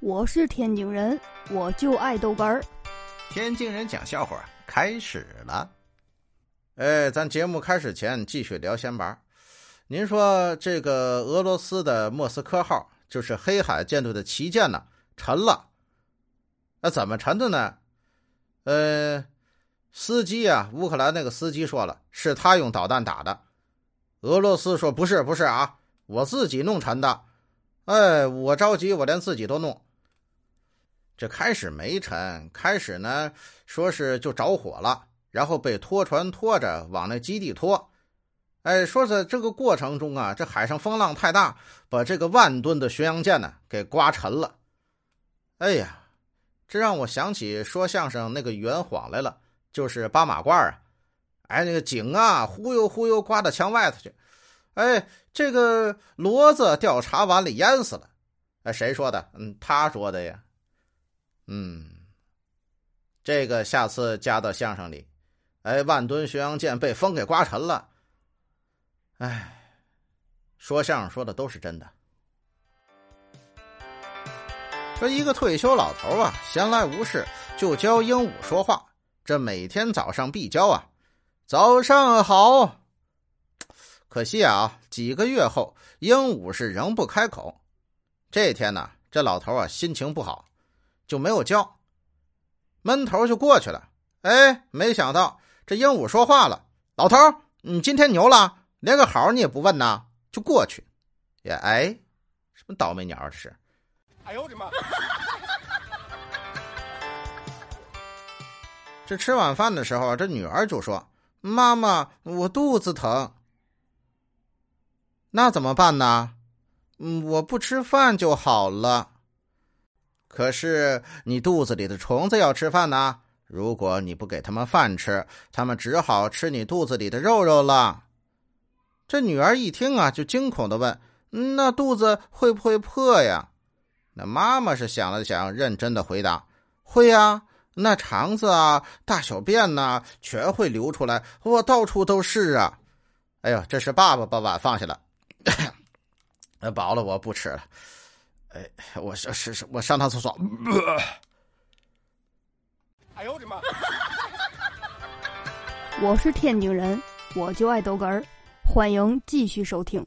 我是天津人，我就爱豆干儿。天津人讲笑话开始了。哎，咱节目开始前继续聊闲白。您说这个俄罗斯的莫斯科号，就是黑海舰队的旗舰呢，沉了。那怎么沉的呢？呃，司机啊，乌克兰那个司机说了，是他用导弹打的。俄罗斯说不是，不是啊，我自己弄沉的。哎，我着急，我连自己都弄。这开始没沉，开始呢说是就着火了，然后被拖船拖着往那基地拖。哎，说在这个过程中啊，这海上风浪太大，把这个万吨的巡洋舰呢给刮沉了。哎呀，这让我想起说相声那个圆谎来了，就是八马褂啊。哎，那个井啊，忽悠忽悠刮到墙外头去。哎，这个骡子掉茶碗里淹死了。哎，谁说的？嗯，他说的呀。嗯，这个下次加到相声里。哎，万吨巡洋舰被风给刮沉了。哎，说相声说的都是真的。说一个退休老头啊，闲来无事就教鹦鹉说话。这每天早上必教啊，早上好。可惜啊，几个月后，鹦鹉是仍不开口。这天呢，这老头啊心情不好。就没有叫，闷头就过去了。哎，没想到这鹦鹉说话了：“老头，你今天牛了，连个好你也不问呐？”就过去，也哎，什么倒霉鸟这是？哎呦我的妈！这吃晚饭的时候，这女儿就说：“妈妈，我肚子疼。”那怎么办呢？嗯，我不吃饭就好了。可是你肚子里的虫子要吃饭呢，如果你不给他们饭吃，他们只好吃你肚子里的肉肉了。这女儿一听啊，就惊恐的问：“那肚子会不会破呀？”那妈妈是想了想，认真的回答：“会呀，那肠子啊、大小便呐，全会流出来，我到处都是啊。”哎呦，这是爸爸把碗放下了，饱了，我不吃了。哎，我是是是，我上趟厕所。哎呦我的妈！我是天津人，我就爱逗哏儿，欢迎继续收听。